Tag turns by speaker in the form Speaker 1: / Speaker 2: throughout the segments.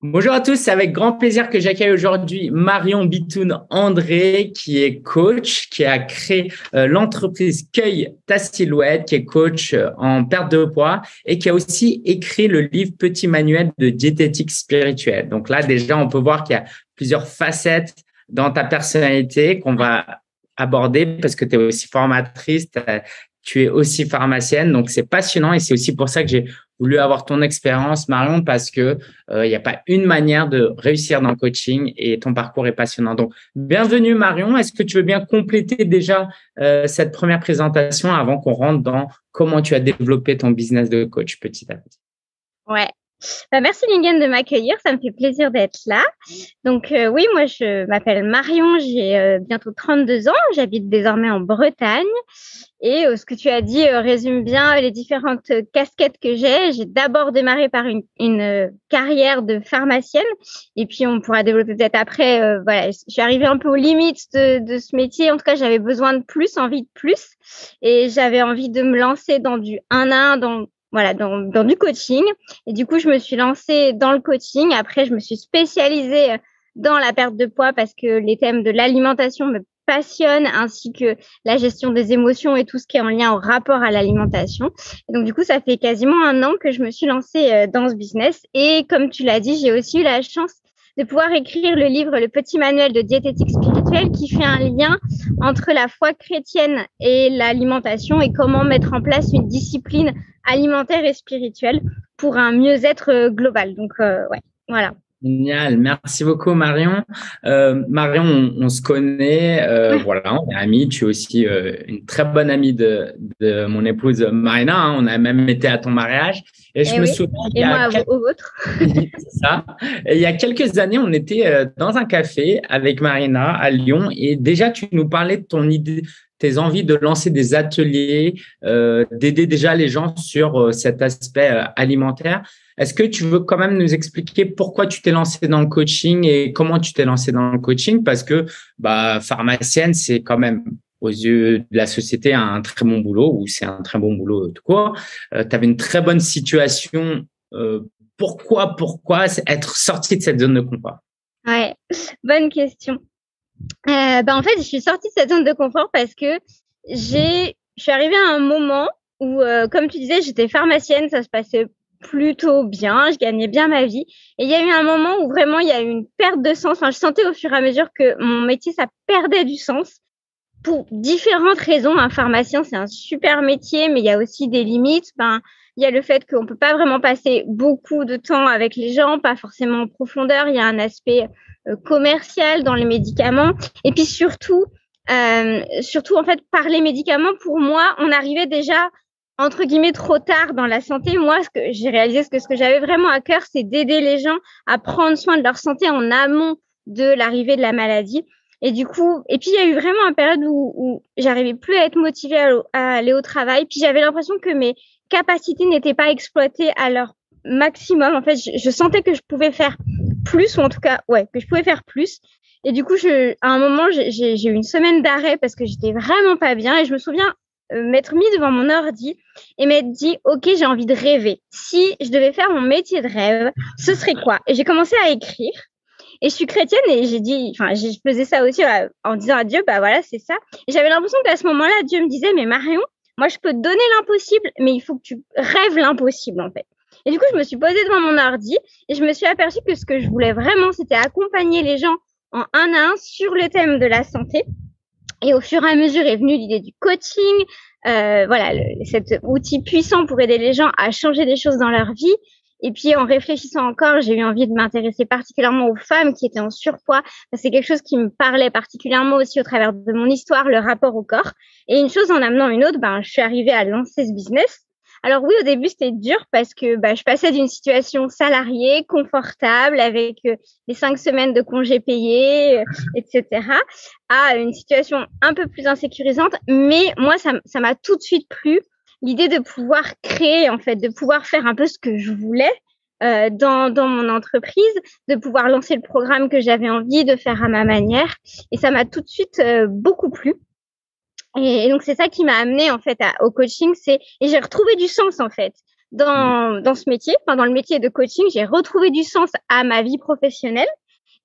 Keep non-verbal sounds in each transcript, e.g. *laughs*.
Speaker 1: Bonjour à tous, c'est avec grand plaisir que j'accueille aujourd'hui Marion Bitoun André, qui est coach, qui a créé euh, l'entreprise Cueille ta silhouette, qui est coach euh, en perte de poids et qui a aussi écrit le livre Petit manuel de diététique spirituelle. Donc là, déjà, on peut voir qu'il y a plusieurs facettes dans ta personnalité qu'on va aborder parce que tu es aussi formatrice, tu es aussi pharmacienne, donc c'est passionnant et c'est aussi pour ça que j'ai voulu avoir ton expérience, Marion, parce que euh, il n'y a pas une manière de réussir dans le coaching et ton parcours est passionnant. Donc, bienvenue Marion. Est-ce que tu veux bien compléter déjà euh, cette première présentation avant qu'on rentre dans comment tu as développé ton business de coach petit à petit?
Speaker 2: Ouais. Bah, merci Lingen de m'accueillir, ça me fait plaisir d'être là. Donc euh, oui, moi je m'appelle Marion, j'ai bientôt 32 ans, j'habite désormais en Bretagne et euh, ce que tu as dit euh, résume bien les différentes casquettes que j'ai. J'ai d'abord démarré par une, une, euh, carrière de pharmacienne, et puis on pourra développer peut-être après. voilà, je suis arrivée un peu aux limites de, de ce métier. En tout cas, j'avais besoin de plus, envie de plus, et j'avais envie de me lancer dans du 1 à 1, dans voilà, dans, dans du coaching. Et du coup, je me suis lancée dans le coaching. Après, je me suis spécialisée dans la perte de poids parce que les thèmes de l'alimentation me passionne, ainsi que la gestion des émotions et tout ce qui est en lien au rapport à l'alimentation. Donc du coup, ça fait quasiment un an que je me suis lancée euh, dans ce business. Et comme tu l'as dit, j'ai aussi eu la chance de pouvoir écrire le livre Le petit manuel de diététique spirituelle qui fait un lien entre la foi chrétienne et l'alimentation et comment mettre en place une discipline alimentaire et spirituelle pour un mieux-être euh, global. Donc euh, ouais, voilà.
Speaker 1: Génial, merci beaucoup Marion. Euh, Marion, on, se connaît, euh, voilà, on est amis. Tu es aussi euh, une très bonne amie de, de mon épouse Marina. Hein. on a même été à ton mariage.
Speaker 2: Et je eh me souviens. Et moi au vôtre.
Speaker 1: Ça. il y a quelques années, on était euh, dans un café avec Marina à Lyon et déjà tu nous parlais de ton idée, tes envies de lancer des ateliers, euh, d'aider déjà les gens sur cet aspect alimentaire. Est-ce que tu veux quand même nous expliquer pourquoi tu t'es lancé dans le coaching et comment tu t'es lancé dans le coaching? Parce que bah, pharmacienne, c'est quand même aux yeux de la société un très bon boulot ou c'est un très bon boulot court. Euh, tu avais une très bonne situation. Euh, pourquoi, pourquoi être sorti de cette zone de confort?
Speaker 2: Ouais, bonne question. Euh, bah en fait, je suis sortie de cette zone de confort parce que j'ai, je suis arrivée à un moment où, euh, comme tu disais, j'étais pharmacienne, ça se passait plutôt bien, je gagnais bien ma vie. Et il y a eu un moment où vraiment il y a eu une perte de sens. Enfin, je sentais au fur et à mesure que mon métier, ça perdait du sens pour différentes raisons. Un pharmacien, c'est un super métier, mais il y a aussi des limites. Ben, il y a le fait qu'on peut pas vraiment passer beaucoup de temps avec les gens, pas forcément en profondeur. Il y a un aspect commercial dans les médicaments. Et puis surtout, euh, surtout en fait, par les médicaments, pour moi, on arrivait déjà entre guillemets trop tard dans la santé, moi, ce que j'ai réalisé, ce que ce que j'avais vraiment à cœur, c'est d'aider les gens à prendre soin de leur santé en amont de l'arrivée de la maladie. Et du coup, et puis il y a eu vraiment une période où, où j'arrivais plus à être motivée à, aller au travail. Puis j'avais l'impression que mes capacités n'étaient pas exploitées à leur maximum. En fait, je, je, sentais que je pouvais faire plus, ou en tout cas, ouais, que je pouvais faire plus. Et du coup, je, à un moment, j'ai eu une semaine d'arrêt parce que j'étais vraiment pas bien. Et je me souviens euh, m'être mis devant mon ordi et m'être dit ok j'ai envie de rêver si je devais faire mon métier de rêve ce serait quoi? Et j'ai commencé à écrire et je suis chrétienne et j'ai dit enfin je faisais ça aussi euh, en disant à Dieu bah voilà c'est ça j'avais l'impression qu'à ce moment-là Dieu me disait mais Marion moi je peux te donner l'impossible mais il faut que tu rêves l'impossible en fait et du coup je me suis posée devant mon ordi et je me suis aperçue que ce que je voulais vraiment c'était accompagner les gens en un à un sur le thème de la santé et au fur et à mesure est venue l'idée du coaching, euh, voilà, le, cet outil puissant pour aider les gens à changer des choses dans leur vie. Et puis en réfléchissant encore, j'ai eu envie de m'intéresser particulièrement aux femmes qui étaient en surpoids. C'est quelque chose qui me parlait particulièrement aussi au travers de mon histoire, le rapport au corps. Et une chose en amenant une autre, ben, je suis arrivée à lancer ce business. Alors oui, au début, c'était dur parce que bah, je passais d'une situation salariée, confortable, avec euh, les cinq semaines de congés payés, euh, etc., à une situation un peu plus insécurisante. Mais moi, ça m'a tout de suite plu, l'idée de pouvoir créer, en fait, de pouvoir faire un peu ce que je voulais. Euh, dans, dans mon entreprise, de pouvoir lancer le programme que j'avais envie de faire à ma manière. Et ça m'a tout de suite beaucoup plu. Et, donc c'est ça qui m'a amené en fait au coaching, c'est et j'ai retrouvé du sens en fait dans, dans ce métier, pendant le métier de coaching, j'ai retrouvé du sens à ma vie professionnelle.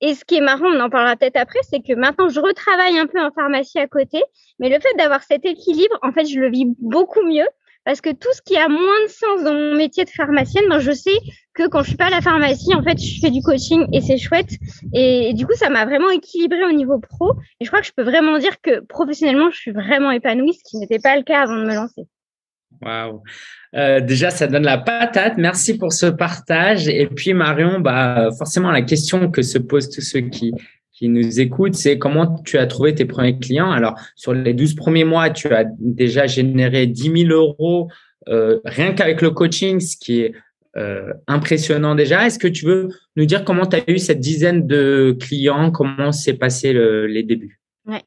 Speaker 2: Et ce qui est marrant, on en parlera peut-être après, c'est que maintenant je retravaille un peu en pharmacie à côté, mais le fait d'avoir cet équilibre, en fait, je le vis beaucoup mieux parce que tout ce qui a moins de sens dans mon métier de pharmacienne, ben, je sais que quand je suis pas à la pharmacie, en fait, je fais du coaching et c'est chouette. Et, du coup, ça m'a vraiment équilibré au niveau pro. Et je crois que je peux vraiment dire que professionnellement, je suis vraiment épanouie, ce qui n'était pas le cas avant de me lancer.
Speaker 1: Waouh. Euh, déjà, ça donne la patate. Merci pour ce partage. Et puis, Marion, bah, forcément, la question que se posent tous ceux qui, qui nous écoutent, c'est comment tu as trouvé tes premiers clients. Alors, sur les 12 premiers mois, tu as déjà généré 10 000 euros euh, rien qu'avec le coaching, ce qui est euh, impressionnant déjà. Est-ce que tu veux nous dire comment tu as eu cette dizaine de clients, comment s'est passé le, les débuts?
Speaker 2: Ouais.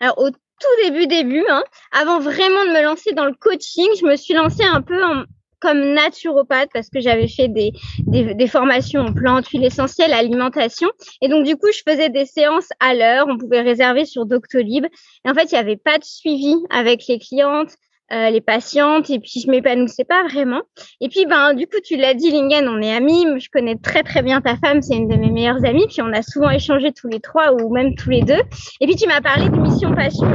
Speaker 2: Alors, au tout début, début, hein, avant vraiment de me lancer dans le coaching, je me suis lancée un peu en, comme naturopathe parce que j'avais fait des, des, des, formations en plantes, huiles essentielles, alimentation. Et donc, du coup, je faisais des séances à l'heure. On pouvait réserver sur Doctolib. Et en fait, il n'y avait pas de suivi avec les clientes. Euh, les patientes et puis je m'épanouissais pas vraiment. Et puis ben du coup tu l'as dit Lingen, on est amis, je connais très très bien ta femme, c'est une de mes meilleures amies, puis on a souvent échangé tous les trois ou même tous les deux. Et puis tu m'as parlé de Mission Passion,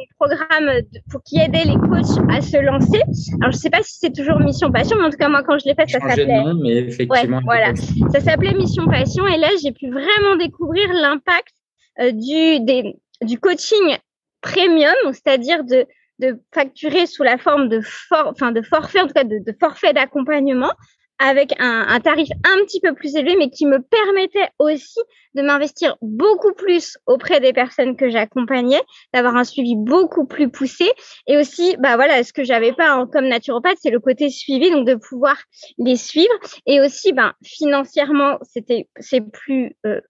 Speaker 2: euh, programme pour qui aidait les coachs à se lancer. Alors je sais pas si c'est toujours Mission Passion, mais en tout cas moi quand je l'ai fait ça s'appelait.
Speaker 1: mais effectivement.
Speaker 2: Ouais, voilà, ça s'appelait Mission Passion et là j'ai pu vraiment découvrir l'impact euh, du des, du coaching premium, c'est-à-dire de de facturer sous la forme de, for enfin de forfait, en tout cas de, de forfait d'accompagnement, avec un, un, tarif un petit peu plus élevé, mais qui me permettait aussi de m'investir beaucoup plus auprès des personnes que j'accompagnais, d'avoir un suivi beaucoup plus poussé, et aussi, bah voilà, ce que j'avais pas en, comme naturopathe, c'est le côté suivi, donc de pouvoir les suivre, et aussi, ben financièrement, c'était c'est plus euh,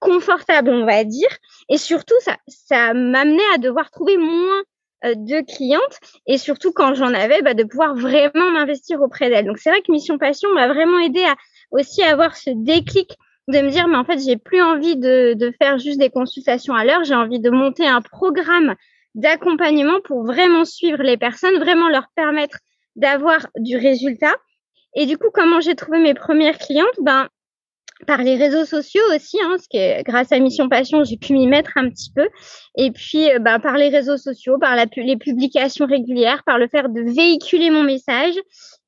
Speaker 2: confortable, on va dire, et surtout, ça ça m'amenait à devoir trouver moins de clientes et surtout quand j'en avais, bah, de pouvoir vraiment m'investir auprès d'elles. Donc c'est vrai que Mission Passion m'a vraiment aidé à aussi avoir ce déclic de me dire mais en fait j'ai plus envie de, de faire juste des consultations à l'heure, j'ai envie de monter un programme d'accompagnement pour vraiment suivre les personnes, vraiment leur permettre d'avoir du résultat. Et du coup, comment j'ai trouvé mes premières clientes? Ben, par les réseaux sociaux aussi, hein, parce que grâce à Mission Passion, j'ai pu m'y mettre un petit peu. Et puis, bah, par les réseaux sociaux, par les publications régulières, par le fait de véhiculer mon message.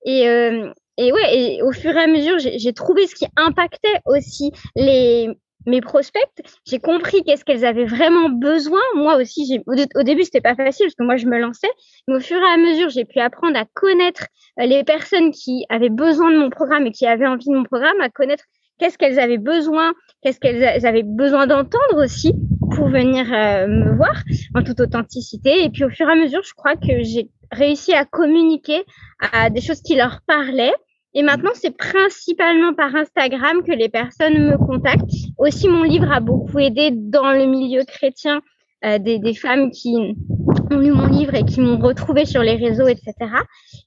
Speaker 2: Et, euh, et ouais, et au fur et à mesure, j'ai trouvé ce qui impactait aussi les mes prospects. J'ai compris qu'est-ce qu'elles avaient vraiment besoin. Moi aussi, au, au, début, c'était pas facile parce que moi, je me lançais. Mais au fur et à mesure, j'ai pu apprendre à connaître euh, les personnes qui avaient besoin de mon programme et qui avaient envie de mon programme, à connaître qu'est-ce qu'elles avaient besoin, qu'est-ce qu'elles avaient besoin d'entendre aussi pour venir euh, me voir en toute authenticité. Et puis au fur et à mesure, je crois que j'ai réussi à communiquer à des choses qui leur parlaient. Et maintenant, c'est principalement par Instagram que les personnes me contactent. Aussi, mon livre a beaucoup aidé dans le milieu chrétien euh, des, femmes qui ont lu mon livre et qui m'ont retrouvé sur les réseaux, etc.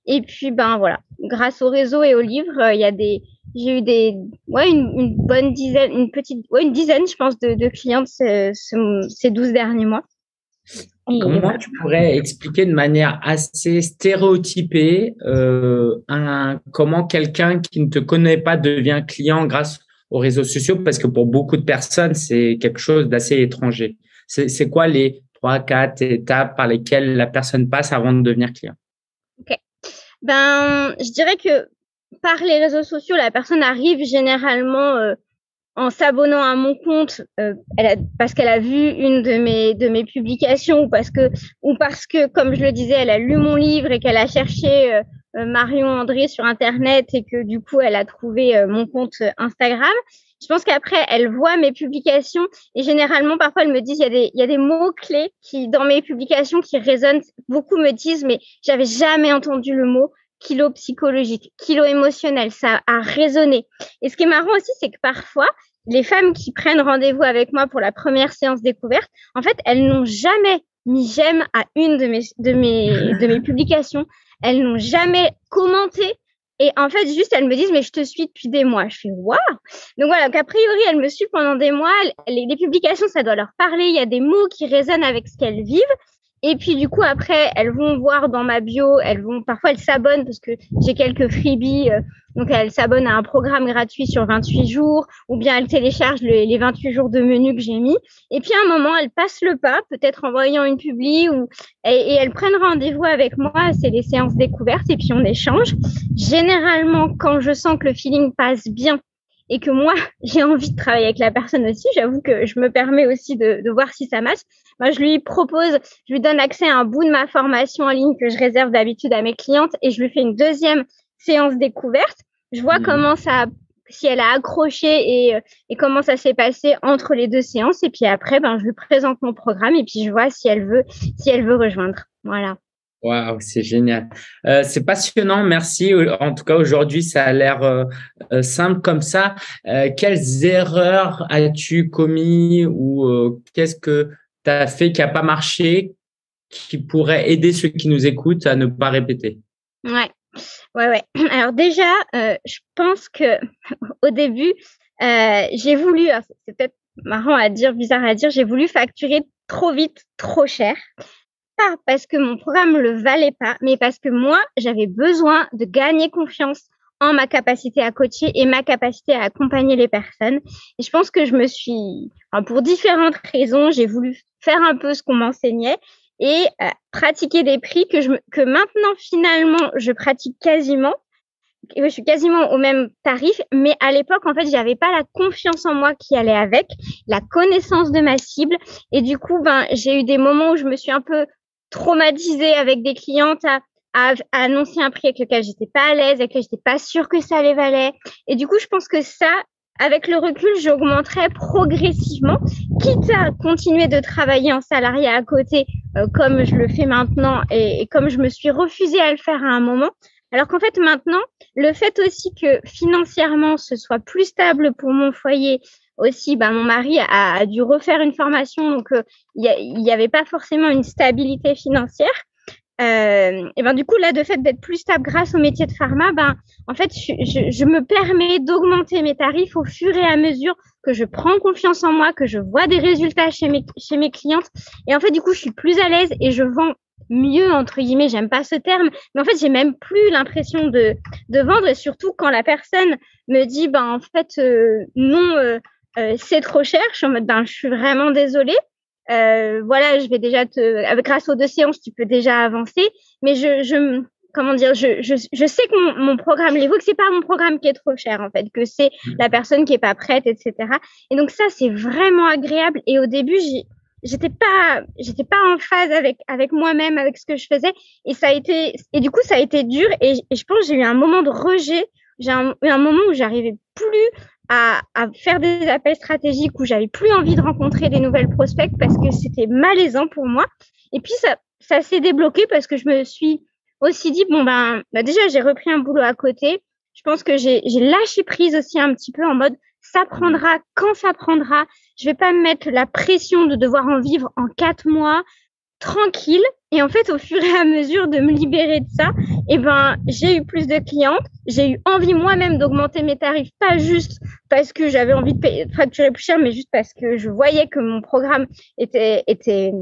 Speaker 2: Et puis, ben voilà, grâce au réseau et au livre, euh, il y a des, j'ai eu des, ouais, une, une, bonne dizaine, une petite, ouais, une dizaine, je pense, de, de clients ces, ces 12 derniers mois.
Speaker 1: Comment tu pourrais expliquer de manière assez stéréotypée euh, un, comment quelqu'un qui ne te connaît pas devient client grâce aux réseaux sociaux? Parce que pour beaucoup de personnes, c'est quelque chose d'assez étranger. C'est quoi les trois, quatre étapes par lesquelles la personne passe avant de devenir client?
Speaker 2: Ok. Ben, je dirais que par les réseaux sociaux, la personne arrive généralement euh, en s'abonnant à mon compte euh, elle a, parce qu'elle a vu une de mes de mes publications ou parce que ou parce que comme je le disais, elle a lu mon livre et qu'elle a cherché euh, Marion André sur internet et que du coup elle a trouvé mon compte Instagram. Je pense qu'après elle voit mes publications et généralement parfois elle me dit il y a des il y a des mots clés qui dans mes publications qui résonnent. Beaucoup me disent mais j'avais jamais entendu le mot kilo psychologique, kilo émotionnel, ça a résonné. Et ce qui est marrant aussi, c'est que parfois, les femmes qui prennent rendez-vous avec moi pour la première séance découverte, en fait, elles n'ont jamais mis j'aime à une de mes, de mes, *laughs* de mes publications. Elles n'ont jamais commenté. Et en fait, juste, elles me disent, mais je te suis depuis des mois. Je fais, waouh! Donc voilà, qu'a priori, elles me suivent pendant des mois. Les, les publications, ça doit leur parler. Il y a des mots qui résonnent avec ce qu'elles vivent. Et puis du coup après, elles vont voir dans ma bio, elles vont parfois elles s'abonnent parce que j'ai quelques freebies, euh, donc elles s'abonnent à un programme gratuit sur 28 jours, ou bien elles téléchargent les 28 jours de menu que j'ai mis. Et puis à un moment, elles passent le pas, peut-être en voyant une publi, ou et, et elles prennent rendez-vous avec moi. C'est les séances découvertes et puis on échange. Généralement, quand je sens que le feeling passe bien et que moi *laughs* j'ai envie de travailler avec la personne aussi, j'avoue que je me permets aussi de, de voir si ça match. Moi, je lui propose, je lui donne accès à un bout de ma formation en ligne que je réserve d'habitude à mes clientes et je lui fais une deuxième séance découverte. Je vois mmh. comment ça, si elle a accroché et, et comment ça s'est passé entre les deux séances. Et puis après, ben, je lui présente mon programme et puis je vois si elle veut, si elle veut rejoindre. Voilà.
Speaker 1: Waouh, c'est génial. Euh, c'est passionnant, merci. En tout cas, aujourd'hui, ça a l'air euh, euh, simple comme ça. Euh, quelles erreurs as-tu commis ou euh, qu'est-ce que tu as fait qui n'a pas marché, qui pourrait aider ceux qui nous écoutent à ne pas répéter?
Speaker 2: Ouais, ouais, ouais. *clears throat* Alors déjà, je pense que *laughs* au début, j'ai voulu, c'est peut-être marrant à dire, bizarre à dire, j'ai voulu facturer trop vite, trop cher parce que mon programme le valait pas, mais parce que moi, j'avais besoin de gagner confiance en ma capacité à coacher et ma capacité à accompagner les personnes. Et je pense que je me suis, pour différentes raisons, j'ai voulu faire un peu ce qu'on m'enseignait et euh, pratiquer des prix que je que maintenant finalement je pratique quasiment. Je suis quasiment au même tarif, mais à l'époque, en fait, j'avais pas la confiance en moi qui allait avec, la connaissance de ma cible, et du coup, ben, j'ai eu des moments où je me suis un peu traumatisée avec des clientes à, à, annoncer un prix avec lequel j'étais pas à l'aise, avec lequel j'étais pas sûre que ça les valait. Et du coup, je pense que ça, avec le recul, j'augmenterai progressivement, quitte à continuer de travailler en salarié à côté, euh, comme je le fais maintenant et, et, comme je me suis refusée à le faire à un moment. Alors qu'en fait, maintenant, le fait aussi que financièrement, ce soit plus stable pour mon foyer aussi, bah, mon mari a, dû refaire une formation, donc euh, il n'y avait pas forcément une stabilité financière. Euh, et ben du coup là, de fait d'être plus stable grâce au métier de pharma, ben en fait je me permets d'augmenter mes tarifs au fur et à mesure que je prends confiance en moi, que je vois des résultats chez mes chez mes clientes. Et en fait du coup je suis plus à l'aise et je vends mieux entre guillemets j'aime pas ce terme mais en fait j'ai même plus l'impression de de vendre et surtout quand la personne me dit ben en fait euh, non euh, euh, c'est trop cher. Je suis en mode, ben, je suis vraiment désolée. Euh, voilà, je vais déjà te, grâce aux deux séances, tu peux déjà avancer. Mais je, je comment dire, je, je, je sais que mon, mon programme l'évoque, que c'est pas mon programme qui est trop cher en fait, que c'est mmh. la personne qui est pas prête, etc. Et donc ça, c'est vraiment agréable. Et au début, j'étais pas, j'étais pas en phase avec avec moi-même, avec ce que je faisais. Et ça a été, et du coup, ça a été dur. Et, et je pense que j'ai eu un moment de rejet. J'ai eu un moment où j'arrivais plus à, faire des appels stratégiques où j'avais plus envie de rencontrer des nouvelles prospects parce que c'était malaisant pour moi. Et puis ça, ça s'est débloqué parce que je me suis aussi dit bon ben bah déjà j'ai repris un boulot à côté. Je pense que j'ai lâché prise aussi un petit peu en mode ça prendra quand ça prendra. Je vais pas me mettre la pression de devoir en vivre en quatre mois tranquille. Et en fait, au fur et à mesure de me libérer de ça, eh ben, j'ai eu plus de clientes. J'ai eu envie moi-même d'augmenter mes tarifs, pas juste parce que j'avais envie de, payer, facturer plus cher, mais juste parce que je voyais que mon programme était, était,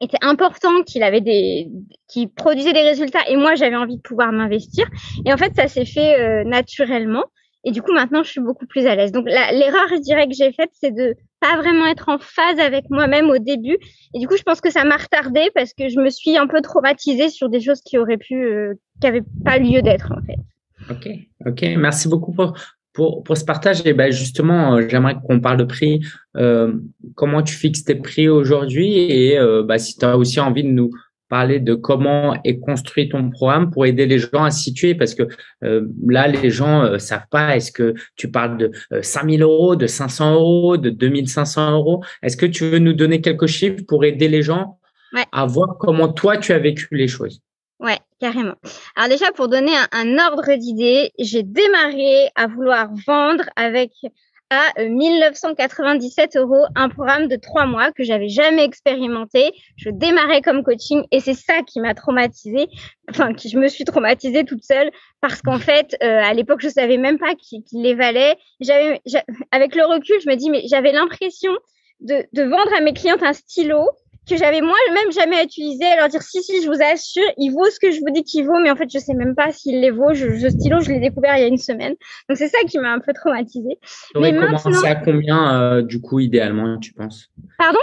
Speaker 2: était important, qu'il avait des, qui produisait des résultats, et moi j'avais envie de pouvoir m'investir. Et en fait, ça s'est fait euh, naturellement. Et du coup, maintenant, je suis beaucoup plus à l'aise. Donc, l'erreur, je dirais, que j'ai faite, c'est de pas vraiment être en phase avec moi-même au début. Et du coup, je pense que ça m'a retardé parce que je me suis un peu traumatisée sur des choses qui auraient pu, euh, qui n'avaient pas lieu d'être, en fait.
Speaker 1: Ok, ok. Merci beaucoup pour, pour, pour ce partage. Et ben justement, euh, j'aimerais qu'on parle de prix. Euh, comment tu fixes tes prix aujourd'hui? Et bah, si tu as aussi envie de nous parler de comment est construit ton programme pour aider les gens à se situer parce que euh, là les gens euh, savent pas est-ce que tu parles de euh, 5000 euros de 500 euros de 2500 euros? Est-ce que tu veux nous donner quelques chiffres pour aider les gens
Speaker 2: ouais.
Speaker 1: à voir comment toi tu as vécu les choses?
Speaker 2: Ouais, carrément. Alors déjà, pour donner un, un ordre d'idée, j'ai démarré à vouloir vendre avec à 1997 euh, euros un programme de trois mois que j'avais jamais expérimenté. Je démarrais comme coaching et c'est ça qui m'a traumatisée, enfin qui je me suis traumatisée toute seule parce qu'en fait euh, à l'époque je savais même pas qu'il qu les valait. J'avais avec le recul je me dis mais j'avais l'impression de, de vendre à mes clientes un stylo que j'avais moi-même jamais utilisé, leur dire si si je vous assure, il vaut ce que je vous dis qu'il vaut, mais en fait je sais même pas s'il les vaut. Je, ce stylo je l'ai découvert il y a une semaine, donc c'est ça qui m'a un peu traumatisé.
Speaker 1: Mais commencé à combien euh, du coup idéalement tu penses?
Speaker 2: Pardon?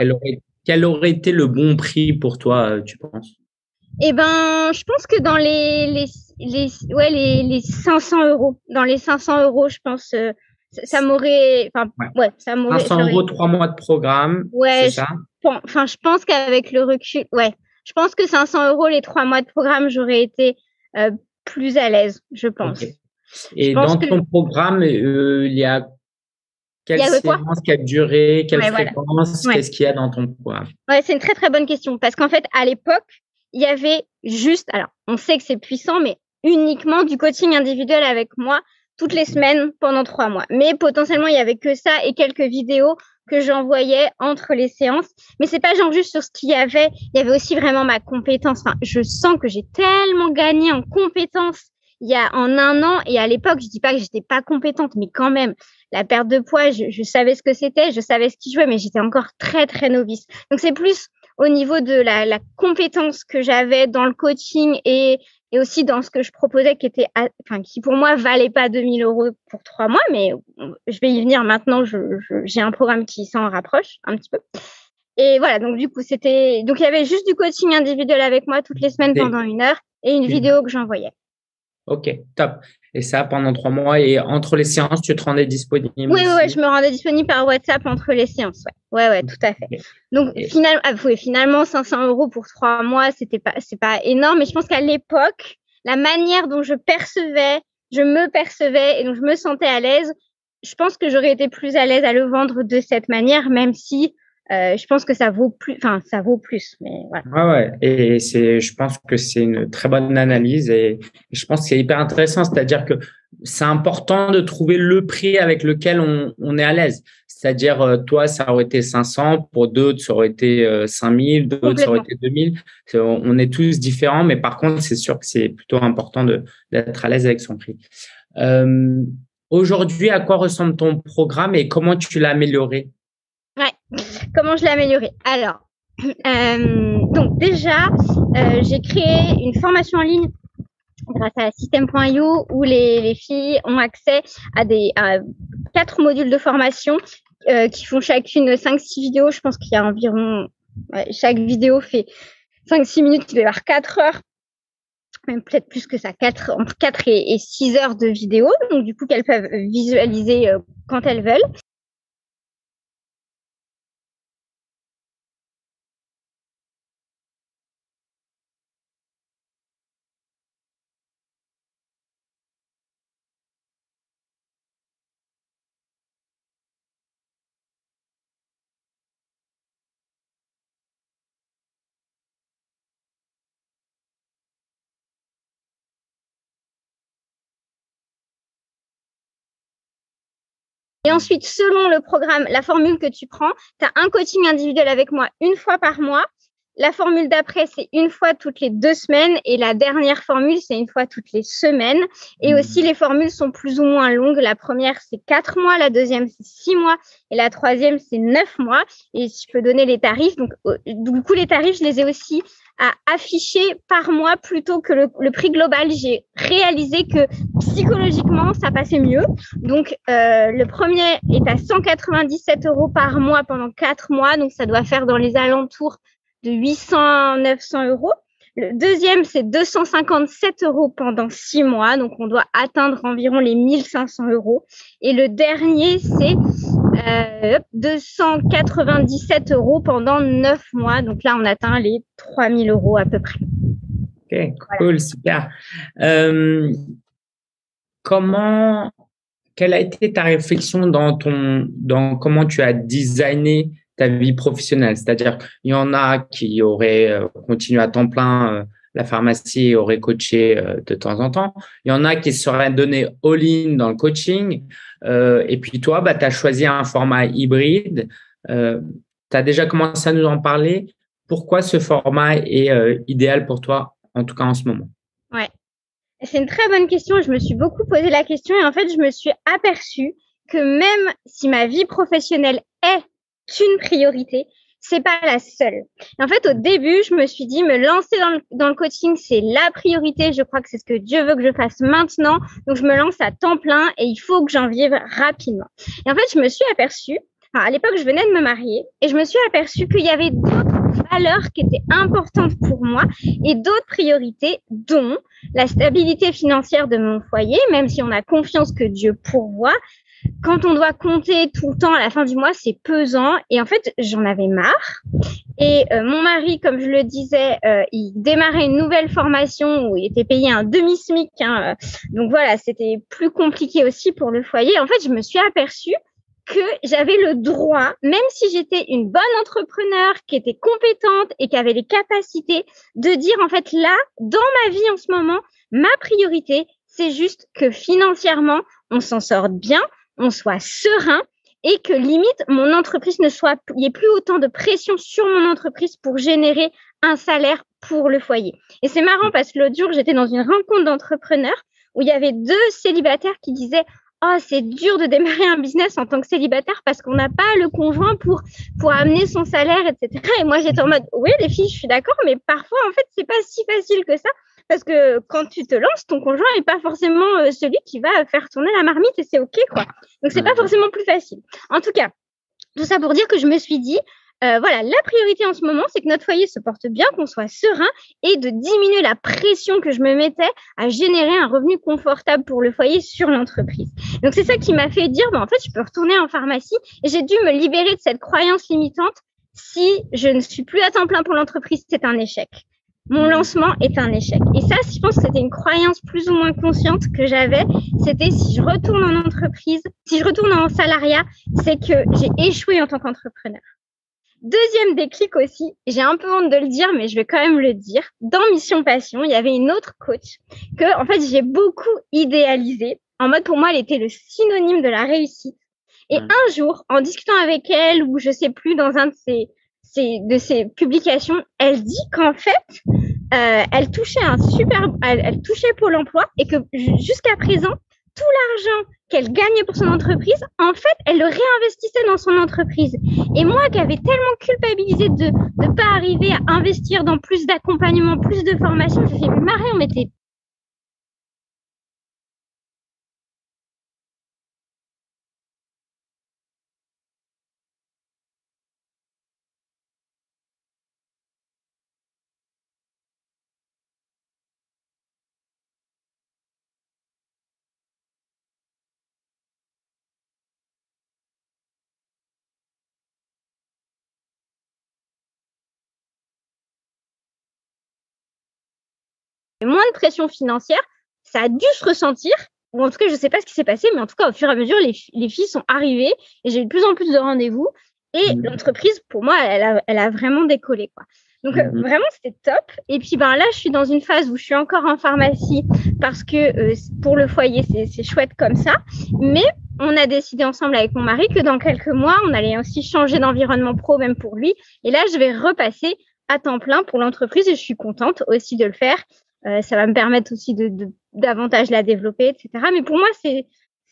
Speaker 1: Quel aurait, été le bon prix pour toi euh, tu penses?
Speaker 2: Eh ben je pense que dans les les les ouais les, les 500 euros, dans les 500 euros je pense. Euh, ça m'aurait, enfin, ouais. ça m'aurait.
Speaker 1: 500 euros, trois mois de programme. Ouais. C'est ça?
Speaker 2: enfin, je pense qu'avec le recul, ouais, je pense que 500 euros les trois mois de programme, j'aurais été euh, plus à l'aise, je pense.
Speaker 1: Et dans ton programme, euh, il y a quelle séance, quelle durée, quelle fréquence, qu'est-ce qu'il y a dans ton programme?
Speaker 2: Ouais, c'est une très très bonne question parce qu'en fait, à l'époque, il y avait juste, alors, on sait que c'est puissant, mais uniquement du coaching individuel avec moi toutes les semaines pendant trois mois. Mais potentiellement, il y avait que ça et quelques vidéos que j'envoyais entre les séances. Mais c'est pas genre juste sur ce qu'il y avait. Il y avait aussi vraiment ma compétence. Enfin, je sens que j'ai tellement gagné en compétences il y a en un an et à l'époque, je dis pas que j'étais pas compétente, mais quand même, la perte de poids, je, je savais ce que c'était, je savais ce qui jouait, mais j'étais encore très très novice. Donc c'est plus au niveau de la, la compétence que j'avais dans le coaching et et aussi dans ce que je proposais qui était, enfin, qui pour moi valait pas 2000 euros pour trois mois, mais je vais y venir maintenant. J'ai je, un programme qui s'en rapproche un petit peu. Et voilà, donc du coup, c'était, donc il y avait juste du coaching individuel avec moi toutes les semaines pendant une heure et une vidéo que j'envoyais.
Speaker 1: Ok, top. Et ça pendant trois mois. Et entre les séances, tu te rendais disponible Oui,
Speaker 2: oui, je me rendais disponible par WhatsApp entre les séances. Ouais, ouais, ouais tout à fait. Donc finalement, ah, finalement, 500 euros pour trois mois, c'était pas, c'est pas énorme. Mais je pense qu'à l'époque, la manière dont je percevais, je me percevais et dont je me sentais à l'aise, je pense que j'aurais été plus à l'aise à le vendre de cette manière, même si euh, je pense que ça vaut plus, enfin, ça vaut plus, mais
Speaker 1: voilà. Ouais, ouais. Et c'est, je pense que c'est une très bonne analyse et, je pense que c'est hyper intéressant. C'est-à-dire que c'est important de trouver le prix avec lequel on, on est à l'aise. C'est-à-dire, euh, toi, ça aurait été 500, pour d'autres, ça aurait été 5000, euh, d'autres, ça aurait été 2000. On est tous différents, mais par contre, c'est sûr que c'est plutôt important d'être à l'aise avec son prix. Euh, aujourd'hui, à quoi ressemble ton programme et comment tu l'as amélioré?
Speaker 2: Ouais. Comment je l'ai amélioré? Alors, *clears throat* euh, donc déjà, euh, j'ai créé une formation en ligne grâce à System.io où les, les, filles ont accès à des à quatre modules de formation euh, qui font chacune 5-6 vidéos. Je pense qu'il y a environ chaque vidéo fait 5-6 minutes, il va y avoir 4 heures même peut-être plus que ça, 4, entre 4 et, et 6 heures de vidéo, donc du coup qu'elles peuvent visualiser euh, quand elles veulent. Et ensuite, selon le programme, la formule que tu prends, tu as un coaching individuel avec moi une fois par mois. La formule d'après, c'est une fois toutes les deux semaines. Et la dernière formule, c'est une fois toutes les semaines. Et mmh. aussi, les formules sont plus ou moins longues. La première, c'est quatre mois. La deuxième, c'est six mois. Et la troisième, c'est neuf mois. Et je peux donner les tarifs. Donc, euh, du coup, les tarifs, je les ai aussi à afficher par mois plutôt que le, prix global. J'ai réalisé que psychologiquement, ça passait mieux. Donc, euh, le premier est à 197 euros par mois pendant quatre mois. Donc, ça doit faire dans les alentours de 800-900 euros. Le deuxième, c'est 257 euros pendant six mois. Donc, on doit atteindre environ les 1500 euros. Et le dernier, c'est euh, 297 euros pendant neuf mois. Donc là, on atteint les 3000 euros à peu près.
Speaker 1: Ok, cool, super. Euh, comment, quelle a été ta réflexion dans ton, dans comment tu as designé ta vie professionnelle. C'est-à-dire, il y en a qui auraient euh, continué à temps plein euh, la pharmacie et auraient coaché euh, de temps en temps. Il y en a qui seraient donnés all-in dans le coaching. et puis toi, bah, tu as choisi un format hybride. tu as déjà commencé à nous en parler. Pourquoi ce format est idéal pour toi, en tout cas en ce moment?
Speaker 2: Ouais, c'est une très bonne question. Je me suis beaucoup posé la question et en fait, je me suis aperçue que même si ma vie professionnelle est une priorité, c'est pas la seule. en fait, au début, je me suis dit, me lancer dans le, coaching, c'est la priorité. Je crois que c'est ce que Dieu veut que je fasse maintenant. Donc, je me lance à temps plein et il faut que j'en vive rapidement. Et en fait, je me suis aperçue, à l'époque, je venais de me marier et je me suis aperçue qu'il y avait d'autres valeurs qui étaient importantes pour moi et d'autres priorités, dont la stabilité financière de mon foyer, même si on a confiance que Dieu pourvoit, quand on doit compter tout le temps à la fin du mois, c'est pesant. Et en fait, j'en avais marre. Et euh, mon mari, comme je le disais, euh, il démarrait une nouvelle formation où il était payé un demi-smic. Hein, euh. donc voilà, c'était plus compliqué aussi pour le foyer. En fait, je me suis aperçue que j'avais le droit, même si j'étais une bonne entrepreneur, qui était compétente et qui avait les capacités, de dire en fait là, dans ma vie en ce moment, ma priorité, c'est juste que financièrement, on s'en sorte bien, on soit serein et que limite mon entreprise ne soit, il n'y ait plus autant de pression sur mon entreprise pour générer un salaire pour le foyer. Et c'est marrant parce que l'autre jour, j'étais dans une rencontre d'entrepreneurs où il y avait deux célibataires qui disaient Oh, c'est dur de démarrer un business en tant que célibataire parce qu'on n'a pas le conjoint pour amener son salaire, etc. Et moi, j'étais en mode oui, les filles, je suis d'accord, mais parfois, en fait, c'est pas si facile que ça parce que quand tu te lances, ton conjoint n'est pas forcément euh, celui qui va faire tourner la marmite et c'est ok quoi. Donc c'est pas forcément plus facile. En tout cas, tout ça pour dire que je me suis dit, euh, voilà, la priorité en ce moment, c'est que notre foyer se porte bien, qu'on soit serein et de diminuer la pression que je me mettais à générer un revenu confortable pour le foyer sur l'entreprise. Donc c'est ça qui m'a fait dire, bah, en fait, je peux retourner en pharmacie et j'ai dû me libérer de cette croyance limitante. Si je ne suis plus à temps plein pour l'entreprise, c'est un échec mon lancement est un échec. Et ça, je pense que c'était une croyance plus ou moins consciente que j'avais. C'était si je retourne en entreprise, si je retourne en salariat, c'est que j'ai échoué en tant qu'entrepreneur. Deuxième déclic aussi, j'ai un peu honte de le dire, mais je vais quand même le dire. Dans Mission Passion, il y avait une autre coach que, en fait, j'ai beaucoup idéalisé. En mode, pour moi, elle était le synonyme de la réussite. Et un jour, en discutant avec elle, ou je sais plus, dans un de ses de ses publications, elle dit qu'en fait, euh, elle touchait un super, elle, touchait Pôle Emploi et que jusqu'à présent, tout l'argent qu'elle gagnait pour son entreprise, en fait, elle le réinvestissait dans son entreprise. Et moi, qui avais tellement culpabilisé de ne pas arriver à investir dans plus d'accompagnement, plus de formation, je me suis dit, Marie, moins de pression financière, ça a dû se ressentir. Ou en tout cas, je ne sais pas ce qui s'est passé, mais en tout cas, au fur et à mesure, les, les filles sont arrivées et j'ai eu de plus en plus de rendez-vous. Et mmh. l'entreprise, pour moi, elle a, elle a vraiment décollé. Quoi. Donc euh, mmh. vraiment, c'était top. Et puis ben là, je suis dans une phase où je suis encore en pharmacie parce que euh, pour le foyer, c'est chouette comme ça. Mais on a décidé ensemble avec mon mari que dans quelques mois, on allait aussi changer d'environnement pro, même pour lui. Et là, je vais repasser à temps plein pour l'entreprise et je suis contente aussi de le faire. Euh, ça va me permettre aussi de, davantage la développer, etc. Mais pour moi, c'est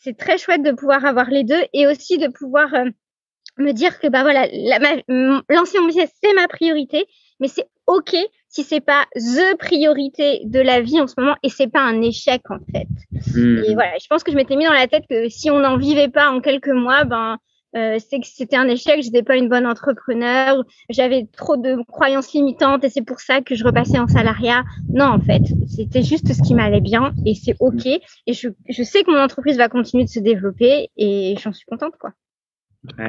Speaker 2: c'est très chouette de pouvoir avoir les deux et aussi de pouvoir euh, me dire que bah voilà, l'ancien business c'est ma priorité, mais c'est ok si c'est pas the priorité de la vie en ce moment et c'est pas un échec en fait. Hmm. Et voilà, je pense que je m'étais mis dans la tête que si on n'en vivait pas en quelques mois, ben euh, c'est que c'était un échec, j'étais pas une bonne entrepreneur, j'avais trop de croyances limitantes et c'est pour ça que je repassais en salariat. Non, en fait, c'était juste ce qui m'allait bien et c'est ok. Et je, je sais que mon entreprise va continuer de se développer et j'en suis contente, quoi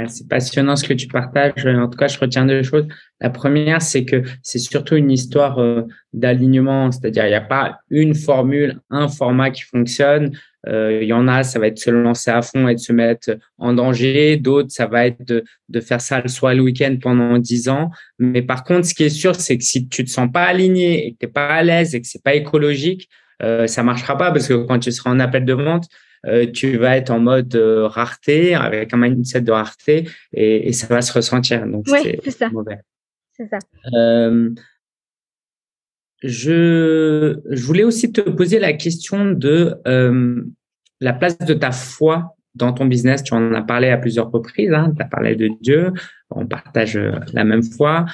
Speaker 1: c'est passionnant ce que tu partages. En tout cas, je retiens deux choses. La première, c'est que c'est surtout une histoire euh, d'alignement, c'est-à-dire il n'y a pas une formule, un format qui fonctionne. Euh, il y en a, ça va être se lancer à fond et de se mettre en danger. D'autres, ça va être de, de faire ça soit le week-end pendant dix ans. Mais par contre, ce qui est sûr, c'est que si tu te sens pas aligné et que t'es pas à l'aise et que c'est pas écologique, euh, ça marchera pas parce que quand tu seras en appel de vente, euh, tu vas être en mode euh, rareté, avec un mindset de rareté, et, et ça va se ressentir. Donc, c'est ça. mauvais. C'est ça. Euh, je, voulais aussi te poser la question de euh, la place de ta foi dans ton business. Tu en as parlé à plusieurs reprises, hein, tu as parlé de Dieu. on partage la même foi.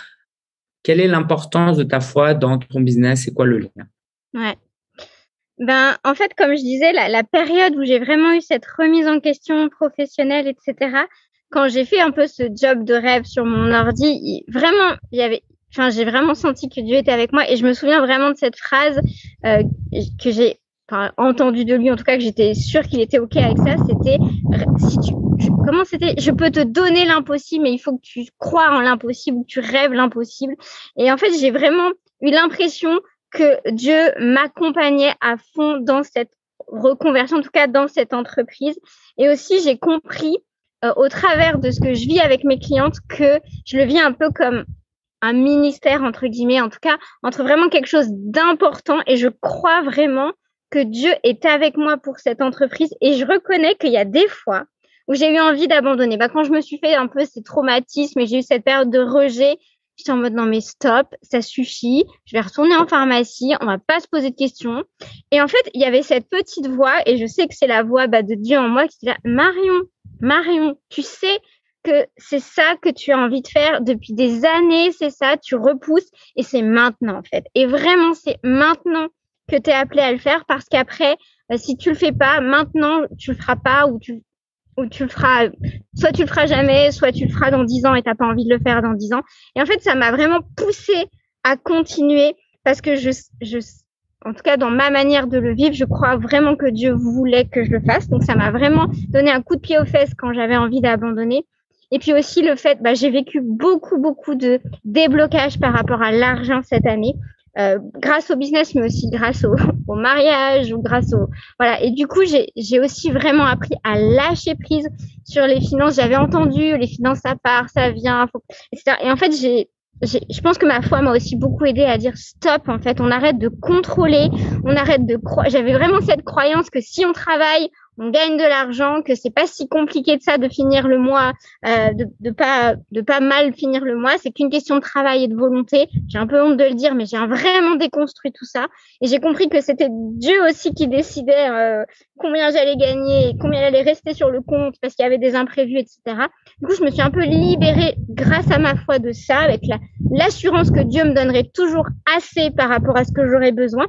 Speaker 1: Quelle est l'importance de ta foi dans ton business C'est quoi le lien?
Speaker 2: Ouais. Ben, en fait, comme je disais, la période où j'ai vraiment eu cette remise en question professionnelle, etc., quand j'ai fait un peu ce job de rêve sur mon ordi, vraiment, il y avait, enfin, j'ai vraiment senti que Dieu était avec moi et je me souviens vraiment de cette phrase euh, que j'ai enfin, entendue de lui, en tout cas que j'étais sûre qu'il était ok avec ça. C'était, si tu, comment c'était, je peux te donner l'impossible, mais il faut que tu crois en l'impossible, que tu rêves l'impossible. Et en fait, j'ai vraiment eu l'impression que Dieu m'accompagnait à fond dans cette reconversion, en tout cas dans cette entreprise. Et aussi, j'ai compris euh, au travers de ce que je vis avec mes clientes que je le vis un peu comme un ministère, entre guillemets, en tout cas, entre vraiment quelque chose d'important. Et je crois vraiment que Dieu est avec moi pour cette entreprise. Et je reconnais qu'il y a des fois où j'ai eu envie d'abandonner. Bah, quand je me suis fait un peu ces traumatismes et j'ai eu cette période de rejet, J'étais en mode non mais stop, ça suffit. Je vais retourner en pharmacie, on va pas se poser de questions. Et en fait, il y avait cette petite voix et je sais que c'est la voix bah, de Dieu en moi qui dit Marion, Marion, tu sais que c'est ça que tu as envie de faire depuis des années, c'est ça, tu repousses et c'est maintenant en fait. Et vraiment, c'est maintenant que tu es appelé à le faire parce qu'après, euh, si tu le fais pas, maintenant, tu le feras pas ou tu ou tu le feras, soit tu le feras jamais, soit tu le feras dans dix ans et t'as pas envie de le faire dans dix ans. Et en fait, ça m'a vraiment poussé à continuer parce que je, je, en tout cas dans ma manière de le vivre, je crois vraiment que Dieu voulait que je le fasse. Donc ça m'a vraiment donné un coup de pied aux fesses quand j'avais envie d'abandonner. Et puis aussi le fait, bah, j'ai vécu beaucoup beaucoup de déblocage par rapport à l'argent cette année. Euh, grâce au business, mais aussi grâce au, au, mariage ou grâce au voilà. Et du coup, j'ai aussi vraiment appris à lâcher prise sur les finances. J'avais entendu les finances ça part, ça vient, etc. Et en fait, j'ai je pense que ma foi m'a aussi beaucoup aidé à dire stop en fait on arrête de contrôler on arrête de croire j'avais vraiment cette croyance que si on travaille on gagne de l'argent, que c'est pas si compliqué de ça de finir le mois, euh, de, de pas de pas mal finir le mois. C'est qu'une question de travail et de volonté. J'ai un peu honte de le dire, mais j'ai vraiment déconstruit tout ça et j'ai compris que c'était Dieu aussi qui décidait euh, combien j'allais gagner, combien j'allais rester sur le compte parce qu'il y avait des imprévus, etc. Du coup, je me suis un peu libérée grâce à ma foi de ça, avec la l'assurance que Dieu me donnerait toujours assez par rapport à ce que j'aurais besoin.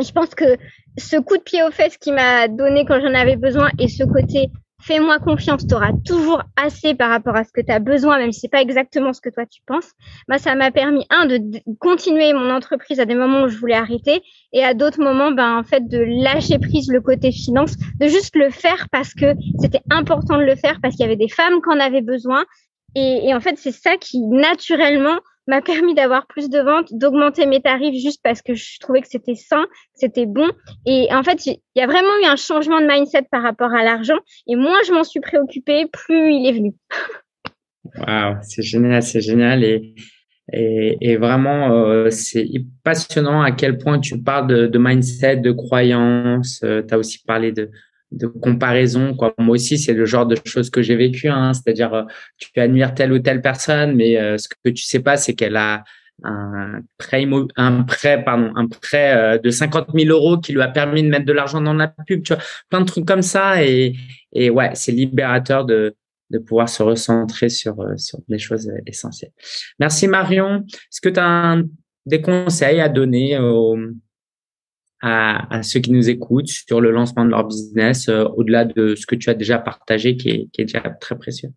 Speaker 2: Je pense que ce coup de pied aux fesses qui m'a donné quand j'en avais besoin et ce côté fais-moi confiance, tu auras toujours assez par rapport à ce que tu as besoin, même si c'est pas exactement ce que toi tu penses. Bah, ça m'a permis, un, de continuer mon entreprise à des moments où je voulais arrêter et à d'autres moments, ben, en fait, de lâcher prise le côté finance, de juste le faire parce que c'était important de le faire parce qu'il y avait des femmes qui en avaient besoin. Et en fait, c'est ça qui, naturellement, m'a permis d'avoir plus de ventes, d'augmenter mes tarifs juste parce que je trouvais que c'était sain, c'était bon. Et en fait, il y a vraiment eu un changement de mindset par rapport à l'argent. Et moins je m'en suis préoccupée, plus il est venu.
Speaker 1: Waouh, c'est génial, c'est génial. Et, et, vraiment, euh, c'est passionnant à quel point tu parles de, mindset, de croyance. Euh, tu as aussi parlé de, de comparaison. Quoi. Moi aussi, c'est le genre de choses que j'ai vécu. Hein. C'est-à-dire, euh, tu admires telle ou telle personne, mais euh, ce que tu sais pas, c'est qu'elle a un prêt, un prêt, pardon, un prêt euh, de 50 000 euros qui lui a permis de mettre de l'argent dans la pub. Tu vois, plein de trucs comme ça. Et, et ouais, c'est libérateur de, de pouvoir se recentrer sur, sur des choses essentielles. Merci Marion. Est-ce que tu as des conseils à donner aux, à, ceux qui nous écoutent sur le lancement de leur business, euh, au-delà de ce que tu as déjà partagé, qui est, déjà très précieux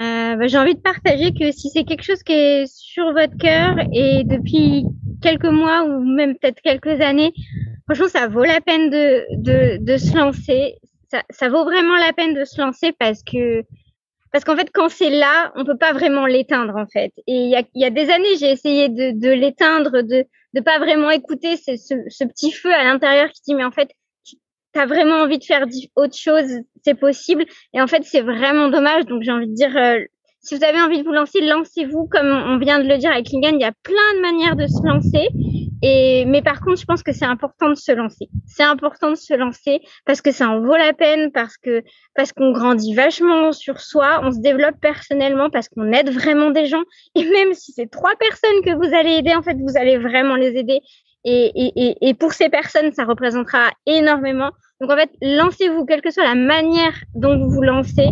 Speaker 2: euh, bah, J'ai envie de partager que si c'est quelque chose qui est sur votre cœur et depuis quelques mois ou même peut-être quelques années, franchement, ça vaut la peine de, de, se lancer. Ça, vaut vraiment la peine de se lancer parce que parce qu'en fait, quand c'est là, on peut pas vraiment l'éteindre en fait. Et il y a, y a, des années, j'ai essayé de, de l'éteindre, de de pas vraiment écouter ce, petit feu à l'intérieur qui dit mais en fait, tu as vraiment envie de faire autre chose, c'est possible. Et en fait, c'est vraiment dommage. Donc j'ai envie de dire, euh, si vous avez envie de vous lancer, lancez-vous. Comme on vient de le dire avec Lingen, il y a plein de manières de se lancer. Et, mais par contre, je pense que c'est important de se lancer. C'est important de se lancer parce que ça en vaut la peine, parce que, parce qu'on grandit vachement sur soi, on se développe personnellement, parce qu'on aide vraiment des gens. Et même si c'est trois personnes que vous allez aider, en fait, vous allez vraiment les aider. Et, et, et pour ces personnes, ça représentera énormément. Donc, en fait, lancez-vous, quelle que soit la manière dont vous vous lancez,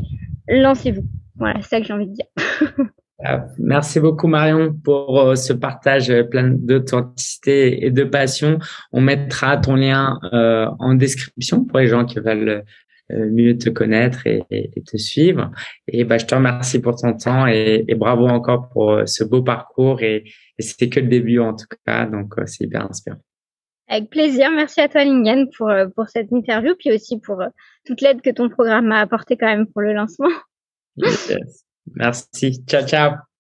Speaker 2: lancez-vous. Voilà, c'est ça que j'ai envie de dire. *laughs*
Speaker 1: Merci beaucoup Marion pour euh, ce partage plein d'authenticité et de passion. On mettra ton lien euh, en description pour les gens qui veulent euh, mieux te connaître et, te suivre. Et bah, je te remercie pour ton temps et, bravo encore pour ce beau parcours. Et, et c'était que le début en tout cas, donc c'est hyper inspirant.
Speaker 2: Avec plaisir. Merci à toi, Lingen, pour, pour cette interview, puis aussi pour toute l'aide que ton programme m'a apporté quand même pour le lancement.
Speaker 1: Merci. Ciao, ciao.